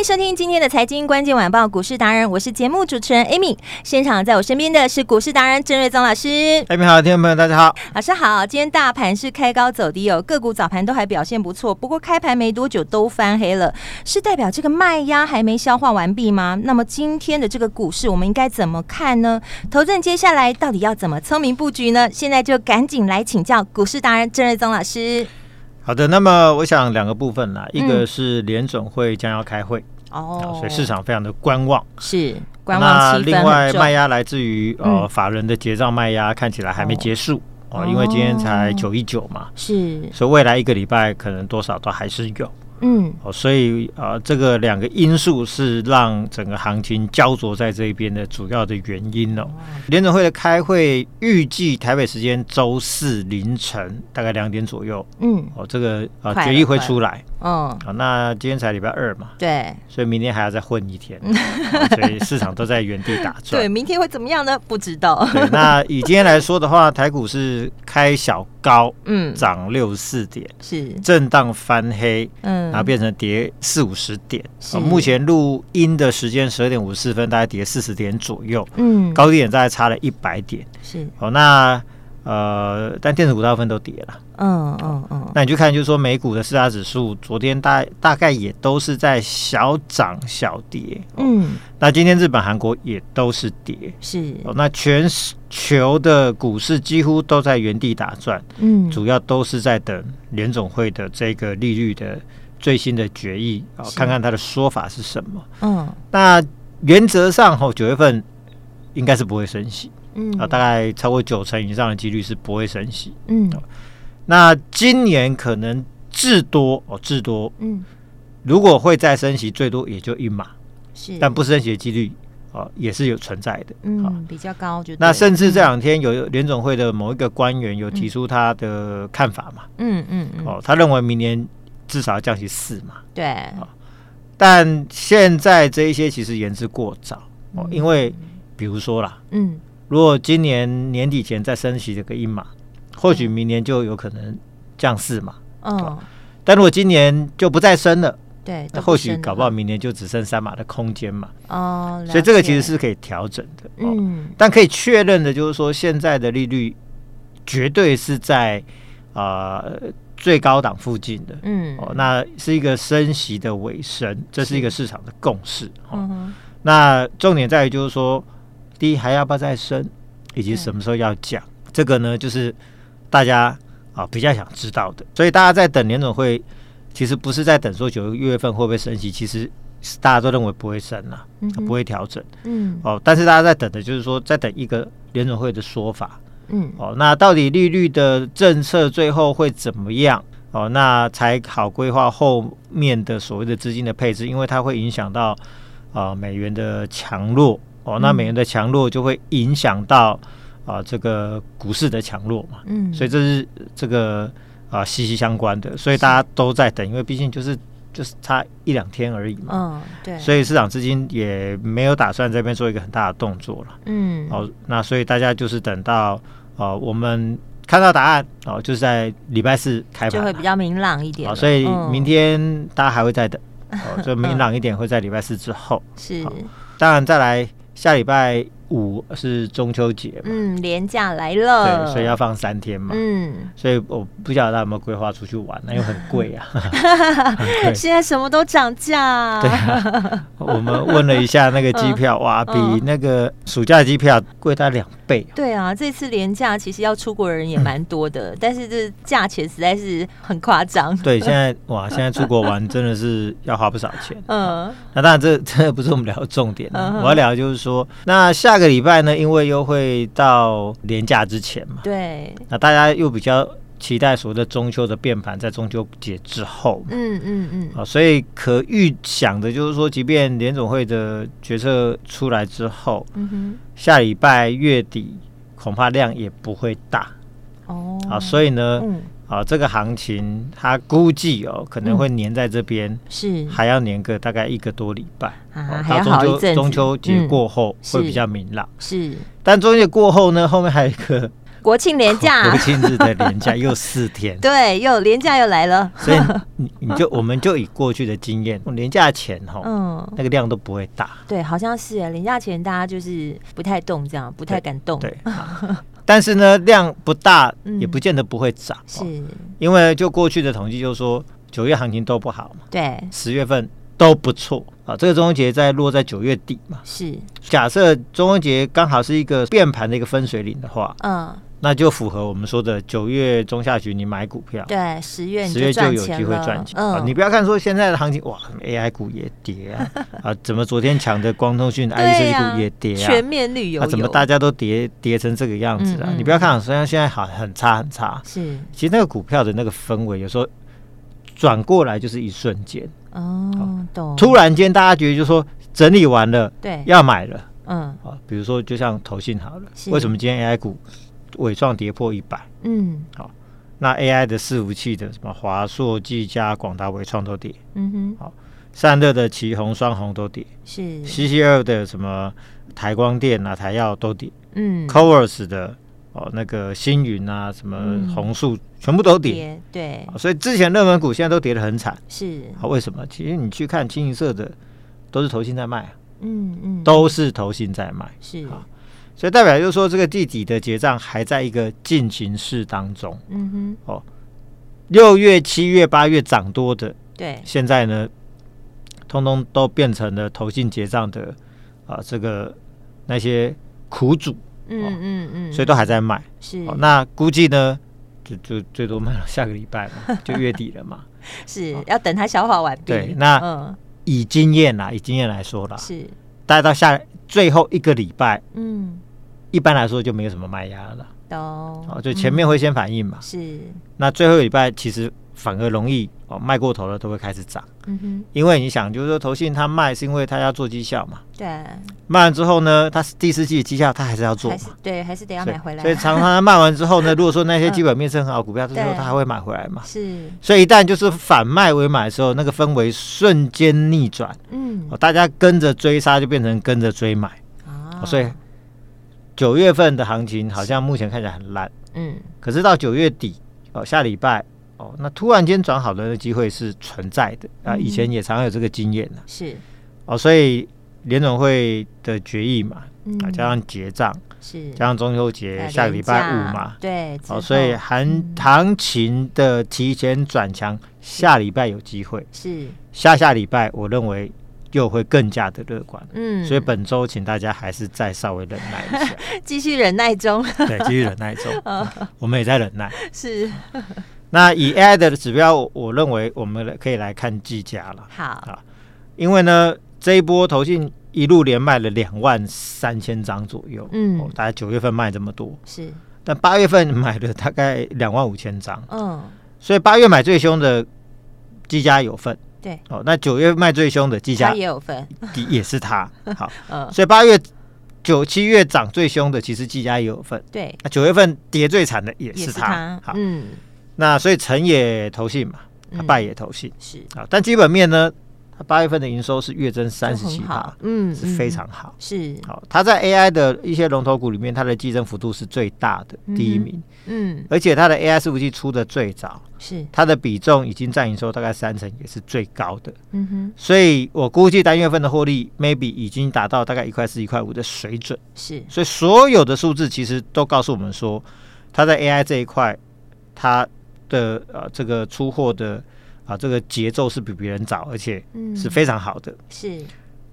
迎收听今天的财经关键晚报股市达人，我是节目主持人 Amy。现场在我身边的是股市达人郑瑞宗老师。Amy 好，听众朋友大家好，老师好。今天大盘是开高走低哦，个股早盘都还表现不错，不过开盘没多久都翻黑了，是代表这个卖压还没消化完毕吗？那么今天的这个股市我们应该怎么看呢？投资人接下来到底要怎么聪明布局呢？现在就赶紧来请教股市达人郑瑞宗老师。好的，那么我想两个部分啦，一个是联总会将要开会哦、嗯，所以市场非常的观望，是观望。那另外卖压来自于呃法人的结账卖压看起来还没结束哦，因为今天才九一九嘛，是，所以未来一个礼拜可能多少都还是有。嗯，哦，所以啊、呃，这个两个因素是让整个行情焦灼在这边的主要的原因哦。联总会的开会预计台北时间周四凌晨大概两点左右，嗯，哦，这个啊、呃、决议会出来，嗯，好，那今天才礼拜二嘛，对，所以明天还要再混一天，所以市场都在原地打转。对，明天会怎么样呢？不知道。对，那以今天来说的话，台股是开小高，嗯，涨六十四点，是震荡翻黑，嗯。然后变成跌四五十点，目前录音的时间十二点五十四分，大概跌四十点左右，嗯，高低点大概差了一百点，是。哦，那。呃，但电子股大部分都跌了，嗯嗯嗯。那你去看，就是说美股的四大指数昨天大大概也都是在小涨小跌，嗯。那今天日本、韩国也都是跌，是。哦，那全球的股市几乎都在原地打转，嗯，主要都是在等联总会的这个利率的最新的决议，哦，看看他的说法是什么。嗯，那原则上，哦，九月份应该是不会升息。嗯啊，大概超过九成以上的几率是不会升息。嗯，那今年可能至多哦，至多，嗯，如果会再升息，最多也就一码，是，但不升息的几率哦也是有存在的。嗯，比较高就。那甚至这两天有联总会的某一个官员有提出他的看法嘛？嗯嗯哦，他认为明年至少要降息四嘛。对。但现在这一些其实言之过早哦，因为比如说啦，嗯。如果今年年底前再升息这个一码，或许明年就有可能降四嘛。嗯，但如果今年就不再升了，对，那或许搞不好明年就只剩三码的空间嘛。哦，所以这个其实是可以调整的。嗯，但可以确认的就是说，现在的利率绝对是在啊、呃、最高档附近的。嗯，哦，那是一个升息的尾声，这是一个市场的共识。嗯，那重点在于就是说。第一，还要不要再升，以及什么时候要降，这个呢，就是大家啊比较想知道的。所以大家在等联总会，其实不是在等说九月份会不会升息，其实大家都认为不会升了，不会调整。嗯，哦，但是大家在等的就是说，在等一个联总会的说法。嗯，哦，那到底利率的政策最后会怎么样？哦，那才好规划后面的所谓的资金的配置，因为它会影响到啊美元的强弱。哦，那美元的强弱就会影响到啊、呃、这个股市的强弱嘛，嗯，所以这是这个啊、呃、息息相关的，所以大家都在等，因为毕竟就是就是差一两天而已嘛，嗯，对，所以市场资金也没有打算这边做一个很大的动作了，嗯，哦，那所以大家就是等到哦、呃、我们看到答案哦，就是在礼拜四开盘就会比较明朗一点，哦，所以明天大家还会再等，哦，就明朗一点会在礼拜四之后是，当然再来。下礼拜五是中秋节嘛，嗯，连假来了，对，所以要放三天嘛，嗯，所以我不晓得大家有没有规划出去玩，那又很贵啊，现在什么都涨价，对啊，我们问了一下那个机票，哇，比那个暑假机票贵大概两倍，对啊，这次连假其实要出国的人也蛮多的，但是这价钱实在是很夸张，对，现在哇，现在出国玩真的是要花不少钱，嗯，那当然这真的不是我们聊的重点，我要聊的就是说，那下。这个礼拜呢，因为又会到年假之前嘛，对，那大家又比较期待所谓的中秋的变盘，在中秋节之后，嗯嗯嗯，啊，所以可预想的就是说，即便联总会的决策出来之后，嗯哼，下礼拜月底恐怕量也不会大，哦，啊，所以呢，嗯。啊，这个行情它估计哦，可能会粘在这边，是还要粘个大概一个多礼拜啊，到中秋中秋节过后会比较明朗。是，但中秋节过后呢，后面还有一个国庆连假，国庆日的连假又四天，对，又连假又来了。所以 你你就我们就以过去的经验，连假前哈，嗯，那个量都不会大。对，好像是连假前大家就是不太动，这样不太敢动。对。但是呢，量不大，也不见得不会涨，是。因为就过去的统计，就是说九月行情都不好嘛，对，十月份都不错啊。这个中秋节在落在九月底嘛，是。假设中秋节刚好是一个变盘的一个分水岭的话，嗯。那就符合我们说的九月中下旬你买股票，对，十月十月就有机会赚钱。嗯，你不要看说现在的行情，哇，AI 股也跌啊，啊，怎么昨天抢的光通讯、计股也跌啊？全面绿油，啊，怎么大家都跌跌成这个样子啊？你不要看，虽然现在好很差很差，是，其实那个股票的那个氛围，有时候转过来就是一瞬间哦，懂。突然间大家觉得就说整理完了，对，要买了，嗯，啊，比如说就像投信好了，为什么今天 AI 股？纬创跌破一百，嗯，好，那 AI 的伺服器的什么华硕、技嘉、广达、伟创都跌，嗯哼，好，散热的奇红、双红都跌，是，CCL 的什么台光电啊、台药都跌，嗯，Coors 的哦那个星云啊、什么弘塑全部都跌，对，所以之前热门股现在都跌得很惨，是，好，为什么？其实你去看清一色的都是投信在卖，嗯嗯，都是投信在卖，是。啊。所以代表就是说，这个地底的结账还在一个进行式当中。嗯哼，哦，六月、七月、八月涨多的，对，现在呢，通通都变成了投信结账的啊，这个那些苦主。嗯嗯嗯，所以都还在卖。是，那估计呢，就就最多卖到下个礼拜嘛，就月底了嘛。是要等它消化完毕。对，那以经验啦，以经验来说啦，是，大概到下最后一个礼拜，嗯。一般来说就没有什么卖压了，哦，就前面会先反应嘛，是。那最后一礼拜其实反而容易哦，卖过头了都会开始涨，嗯哼。因为你想，就是说投信他卖是因为他要做绩效嘛，对。卖完之后呢，他第四季绩效他还是要做嘛，对，还是得要买回来。所以常常他卖完之后呢，如果说那些基本面是很好股票，之后他还会买回来嘛，是。所以一旦就是反卖为买的时候，那个氛围瞬间逆转，嗯，大家跟着追杀就变成跟着追买，啊，所以。九月份的行情好像目前看起来很烂，嗯，可是到九月底哦，下礼拜哦，那突然间转好的机会是存在的。啊，以前也常有这个经验呢，是。哦，所以联总会的决议嘛，啊，加上结账是，加上中秋节下个礼拜五嘛，对，哦，所以行行情的提前转强，下礼拜有机会。是，下下礼拜我认为。又会更加的乐观，嗯，所以本周请大家还是再稍微忍耐一下，继续忍耐中，对，继续忍耐中，我们也在忍耐，是。那以 AI 的指标，我认为我们可以来看技嘉了，好。啊，因为呢这一波投信一路连卖了两万三千张左右，嗯，大概九月份卖这么多，是，但八月份买了大概两万五千张，嗯，所以八月买最凶的技嘉有份。对。哦，那九月卖最凶的技嘉也有份，也是他。好，嗯，所以八月、九、七月涨最凶的，其实技嘉也有份。对，那九月份跌最惨的也是他。好，嗯，那所以成也投信嘛，败也投信。是。啊。但基本面呢，八月份的营收是月增三十七趴，嗯，是非常好，是好。它在 AI 的一些龙头股里面，它的季增幅度是最大的，第一名，嗯，而且它的 AI 伺服器出的最早，是它的比重已经占营收大概三成，也是最高的，嗯哼。所以我估计单月份的获利 maybe 已经达到大概一块四、一块五的水准，是。所以所有的数字其实都告诉我们说，它在 AI 这一块，它的呃这个出货的。啊，这个节奏是比别人早，而且是非常好的。嗯、是，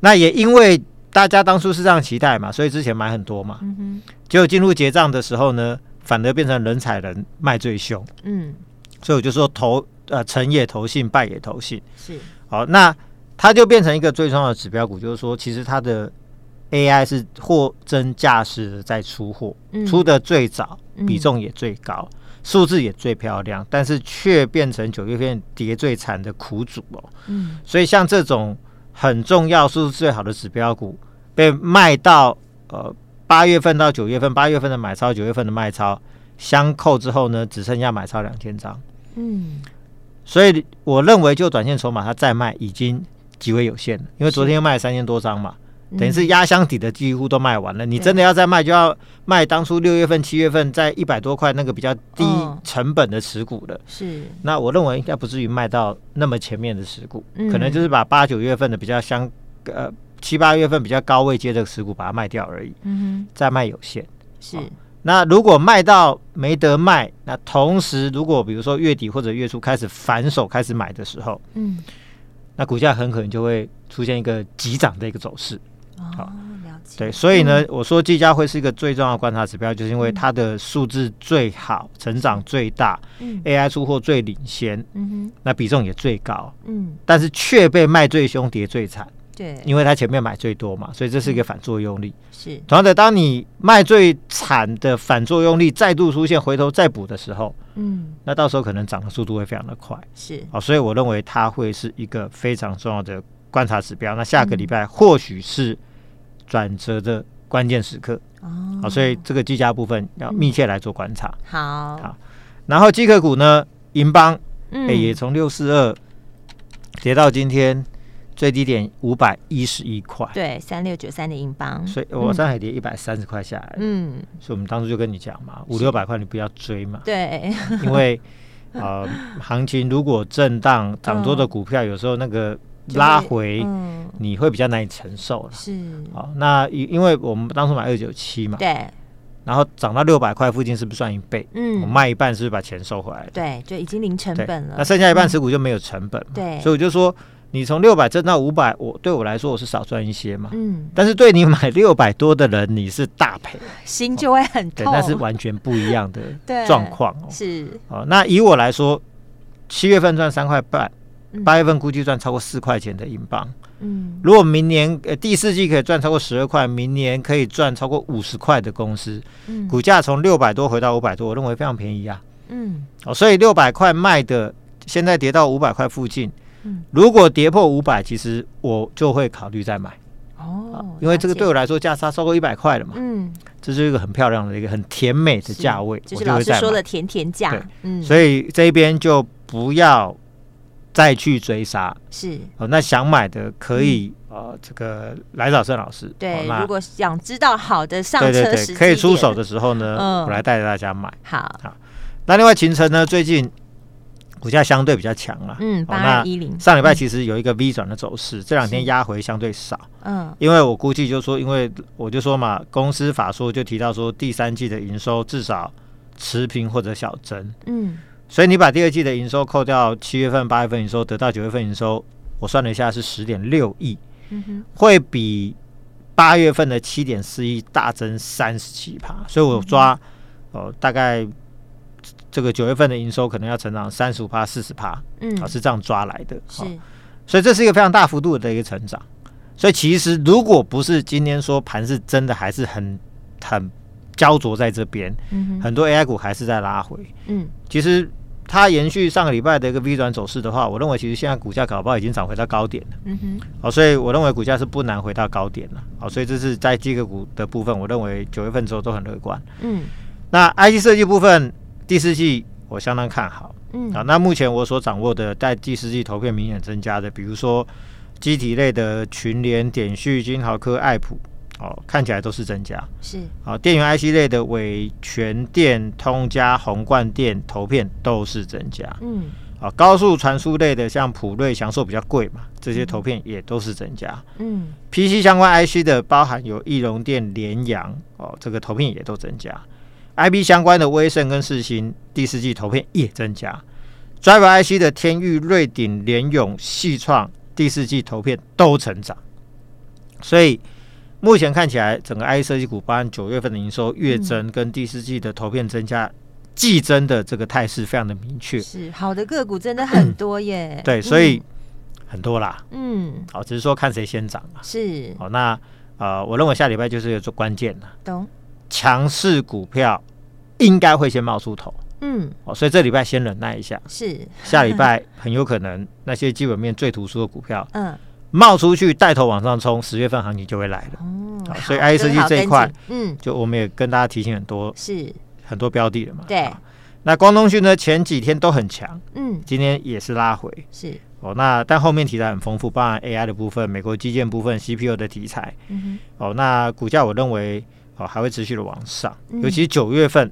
那也因为大家当初是这样期待嘛，所以之前买很多嘛。嗯哼。结果进入结账的时候呢，反而变成人踩人，卖最凶。嗯。所以我就说投呃成也投信，败也投信。是。好，那它就变成一个最重要的指标股，就是说其实它的 AI 是货真价实的在出货，嗯、出的最早，比重也最高。嗯数字也最漂亮，但是却变成九月份跌最惨的苦主哦。嗯，所以像这种很重要、数字最好的指标股，被卖到呃八月份到九月份，八月份的买超，九月份的卖超相扣之后呢，只剩下买超两千张。嗯，所以我认为就短线筹码，它再卖已经极为有限了，因为昨天又卖了三千多张嘛。等于是压箱底的几乎都卖完了，你真的要再卖，就要卖当初六月份、七月份在一百多块那个比较低成本的持股的。是，那我认为应该不至于卖到那么前面的持股，可能就是把八九月份的比较相呃七八月份比较高位接的持股把它卖掉而已。嗯哼，再卖有限。是，那如果卖到没得卖，那同时如果比如说月底或者月初开始反手开始买的时候，嗯，那股价很可能就会出现一个急涨的一个走势。好，了解。对，所以呢，我说技嘉会是一个最重要的观察指标，就是因为它的数字最好，成长最大，AI 出货最领先，嗯哼，那比重也最高，嗯，但是却被卖最凶，跌最惨，对，因为它前面买最多嘛，所以这是一个反作用力。是，同样的，当你卖最惨的反作用力再度出现，回头再补的时候，嗯，那到时候可能涨的速度会非常的快。是，好，所以我认为它会是一个非常重要的观察指标。那下个礼拜或许是。转折的关键时刻。哦，好，所以这个技嘉部分要密切来做观察。嗯、好，好，然后机壳股呢，银邦，嗯，也从六四二跌到今天最低点五百一十一块，对，三六九三的银邦，所以我上海跌一百三十块下来，嗯，所以我们当初就跟你讲嘛，五六百块你不要追嘛，对，因为呃，行情如果震荡 涨多的股票，有时候那个。拉回，你会比较难以承受了。是，好，那因因为我们当初买二九七嘛，对，然后涨到六百块附近，是不是算一倍？嗯，我卖一半，是不是把钱收回来了？对，就已经零成本了。那剩下一半持股就没有成本嘛？对，所以我就说，你从六百挣到五百，我对我来说我是少赚一些嘛。嗯，但是对你买六百多的人，你是大赔，心就会很痛。对，那是完全不一样的 状况哦。是，哦，那以我来说，七月份赚三块半。八月份估计赚超过四块钱的英镑，嗯，如果明年呃第四季可以赚超过十二块，明年可以赚超过五十块的公司，嗯，股价从六百多回到五百多，我认为非常便宜啊，嗯，哦，所以六百块卖的，现在跌到五百块附近，嗯，如果跌破五百，其实我就会考虑再买，哦，因为这个对我来说价差超过一百块了嘛，嗯，这是一个很漂亮的一个很甜美的价位，就是老师说的甜甜价，嗯，所以这边就不要。再去追杀是哦，那想买的可以、嗯、呃，这个来找郑老师。对，哦、如果想知道好的上车时可以出手的时候呢，嗯、我来带着大家买。好，好。那另外秦城呢，最近股价相对比较强了。嗯，八二一零。上礼拜其实有一个 V 转的走势，嗯、这两天压回相对少。嗯，因为我估计就是说，因为我就说嘛，公司法说就提到说，第三季的营收至少持平或者小增。嗯。所以你把第二季的营收扣掉，七月份、八月份营收得到九月份营收，我算了一下是十点六亿，嗯哼，会比八月份的七点四亿大增三十七趴。所以我抓，呃，大概这个九月份的营收可能要成长三十五趴、四十趴，嗯，啊，是这样抓来的，是，所以这是一个非常大幅度的一个成长。所以其实如果不是今天说盘是真的还是很很。焦灼在这边，嗯、很多 AI 股还是在拉回。嗯，其实它延续上个礼拜的一个 V 转走势的话，我认为其实现在股价搞不好已经涨回到高点了。嗯哼，好，所以我认为股价是不难回到高点了。好，所以这是在这个股的部分，我认为九月份之后都很乐观。嗯，那 IC 设计部分第四季我相当看好。嗯，啊，那目前我所掌握的在第四季投片明显增加的，比如说机体类的群联、点序、金豪科、爱普，哦，看起来都是增加。是，好，电源 IC 类的伟全电、通家、宏冠电、投片都是增加。嗯。啊，高速传输类的，像普瑞、祥硕比较贵嘛，这些投片也都是增加。嗯，PC 相关 IC 的，包含有义隆电、联阳哦，这个投片也都增加。IB 相关的威盛跟四星第四季投片也增加。Driver IC 的天域、瑞鼎、联咏、矽创第四季投片都成长。所以目前看起来，整个 IC 设计股，包含九月份的营收月增跟第四季的投片增加。季增的这个态势非常的明确，是好的个股真的很多耶。对，所以很多啦。嗯，好，只是说看谁先涨嘛。是，好，那呃，我认为下礼拜就是有做关键了。懂。强势股票应该会先冒出头。嗯，哦，所以这礼拜先忍耐一下。是，下礼拜很有可能那些基本面最突出的股票，嗯，冒出去带头往上冲，十月份行情就会来了。哦，所以 IC 设计这一块，嗯，就我们也跟大家提醒很多。是。很多标的了嘛？对。那光通讯呢？前几天都很强，嗯，今天也是拉回，是哦。那但后面题材很丰富，包含 AI 的部分、美国基建部分、CPU 的题材，嗯哼，哦，那股价我认为哦还会持续的往上，嗯、尤其九月份，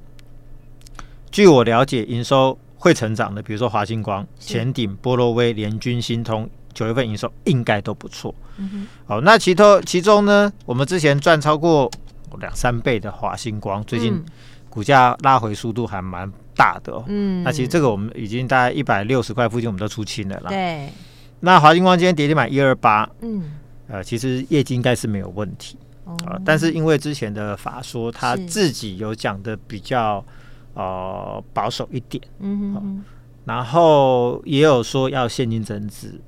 据我了解，营收会成长的，比如说华星光、前鼎、波罗威、联军、新通，九月份营收应该都不错，嗯哼。哦，那其他其中呢，我们之前赚超过两三倍的华星光，最近、嗯。股价拉回速度还蛮大的哦，嗯，那其实这个我们已经大概一百六十块附近，我们都出清了啦。对，那华星光今天跌停板一二八，嗯，呃，其实业绩应该是没有问题，啊、但是因为之前的法说他自己有讲的比较呃保守一点，嗯哼哼、呃，然后也有说要现金增资，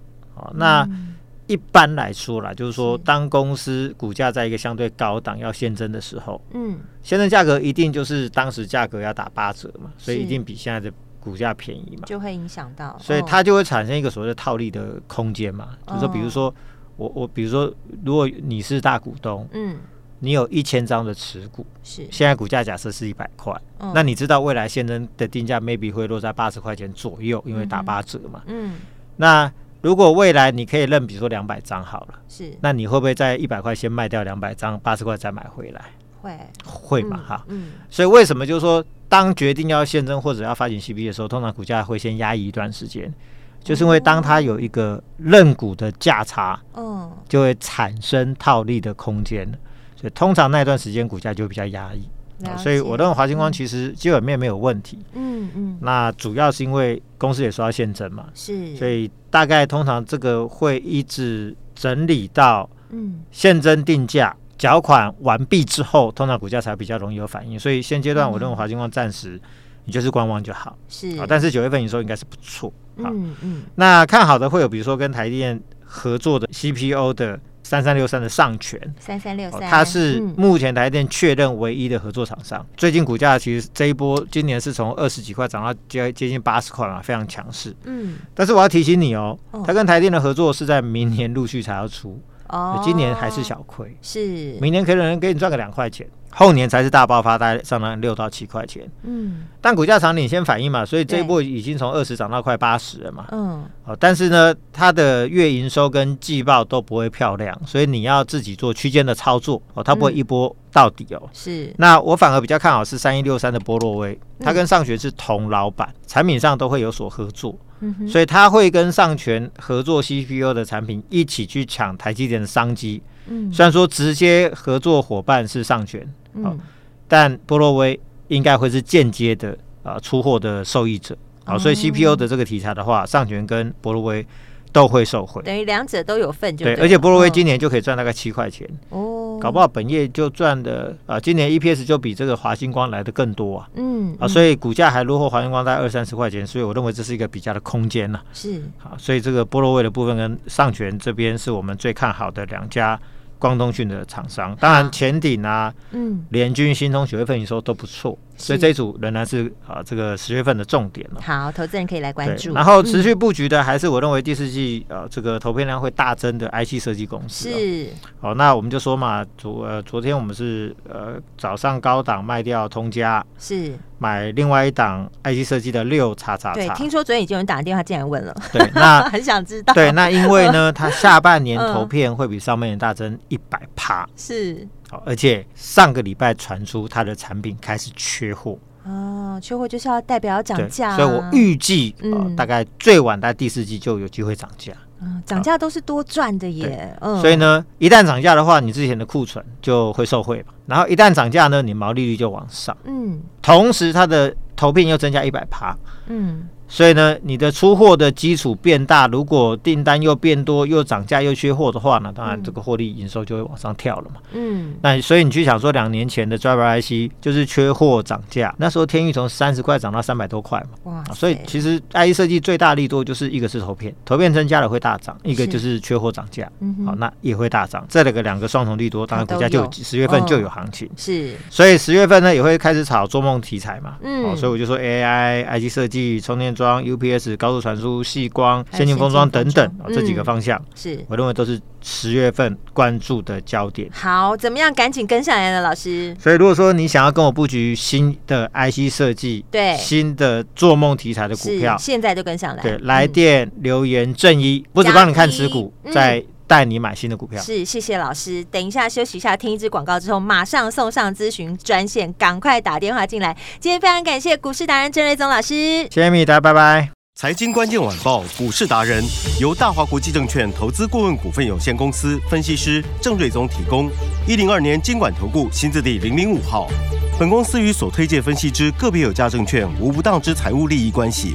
那。嗯。一般来说啦，就是说，当公司股价在一个相对高档要现增的时候，嗯，现增价格一定就是当时价格要打八折嘛，所以一定比现在的股价便宜嘛，就会影响到，所以它就会产生一个所谓的套利的空间嘛。哦、就是说，比如说我我比如说，如果你是大股东，嗯，你有一千张的持股，是。现在股价假设是一百块，嗯、那你知道未来现增的定价 maybe 会落在八十块钱左右，因为打八折嘛，嗯，嗯。那。如果未来你可以认，比如说两百张好了，是，那你会不会在一百块先卖掉两百张，八十块再买回来？会，会嘛？哈，嗯。所以为什么就是说，当决定要现增或者要发行 CB 的时候，通常股价会先压抑一段时间，就是因为当它有一个认股的价差，嗯，就会产生套利的空间，所以通常那段时间股价就会比较压抑。所以我认为华星光其实基本面没有问题。嗯嗯。那主要是因为公司也说到现增嘛。是。所以大概通常这个会一直整理到嗯现增定价缴款完毕之后，通常股价才比较容易有反应。所以现阶段我认为华星光暂时你就是观望就好。是。啊，但是九月份营收应该是不错。嗯嗯。那看好的会有比如说跟台积电合作的 CPO 的。三三六三的上权，三三六三，它是目前台电确认唯一的合作厂商。嗯、最近股价其实这一波今年是从二十几块涨到接接近八十块嘛，非常强势。嗯，但是我要提醒你哦，它跟台电的合作是在明年陆续才要出，哦，今年还是小亏，是明年可能给你赚个两块钱。后年才是大爆发，大概上了六到七块钱。嗯，但股价长领先反应嘛，所以这一波已经从二十涨到快八十了嘛。嗯，哦，但是呢，它的月营收跟季报都不会漂亮，所以你要自己做区间的操作哦，它不会一波到底哦。是，那我反而比较看好是三一六三的波洛威，它跟上学是同老板，产品上都会有所合作。嗯，所以他会跟上权合作 CPU 的产品，一起去抢台积电的商机。嗯，虽然说直接合作伙伴是上权，嗯、哦，但波洛威应该会是间接的啊、呃、出货的受益者，好、哦，所以 CPU 的这个题材的话，上权跟波洛威都会受惠，等于两者都有份就对，对，而且波若威今年就可以赚大概七块钱。哦，搞不好本业就赚的啊、呃，今年 EPS 就比这个华星光来的更多啊，嗯啊，所以股价还落后华星光在二三十块钱，所以我认为这是一个比较的空间呐、啊，是好，所以这个波若威的部分跟上泉这边是我们最看好的两家。光通讯的厂商，当然前顶啊，嗯，联军、新通九月份营收都不错，所以这一组仍然是啊这个十月份的重点了。好，投资人可以来关注。然后持续布局的还是我认为第四季呃这个投片量会大增的 IC 设计公司。是。好，那我们就说嘛，昨呃昨天我们是呃早上高档卖掉通家，是买另外一档 IC 设计的六叉叉叉。对，听说昨天已经有人打电话进来问了。对，那 很想知道。对，那因为呢，它下半年投片会比上半年大增一百趴。是。好，而且上个礼拜传出它的产品开始缺货。哦，缺货就是要代表要涨价，所以我预计呃大概最晚在第四季就有机会涨价。嗯，涨价都是多赚的耶。嗯，所以呢，一旦涨价的话，你之前的库存就会受惠嘛。然后一旦涨价呢，你毛利率就往上。嗯，同时它的投片又增加一百趴。嗯。所以呢，你的出货的基础变大，如果订单又变多，又涨价又缺货的话呢，当然这个获利营收就会往上跳了嘛。嗯，那所以你去想说，两年前的 Driver IC 就是缺货涨价，那时候天钰从三十块涨到三百多块嘛。哇，所以其实 IC 设计最大利多就是一个是投片，投片增加了会大涨；一个就是缺货涨价，好，那也会大涨。这两个两个双重利多，当然股价就十月份就有行情。是，所以十月份呢也会开始炒做梦题材嘛。嗯，所以我就说 AI、IC 设计、充电桩、UPS、高速传输、细光、先进封装等等、嗯、这几个方向，是我认为都是十月份关注的焦点。好，怎么样？赶紧跟上来了，老师。所以，如果说你想要跟我布局新的 IC 设计，对新的做梦题材的股票，现在就跟上来。对，来电、嗯、留言正一，不止帮你看持股，在。带你买新的股票。是，谢谢老师。等一下休息一下，听一支广告之后，马上送上咨询专线，赶快打电话进来。今天非常感谢股市达人郑瑞宗老师，谢谢米达，拜拜。财经关键晚报股市达人由大华国际证券投资顾问股份有限公司分析师郑瑞宗提供。一零二年经管投顾新字第零零五号。本公司与所推荐分析之个别有价证券无不当之财务利益关系。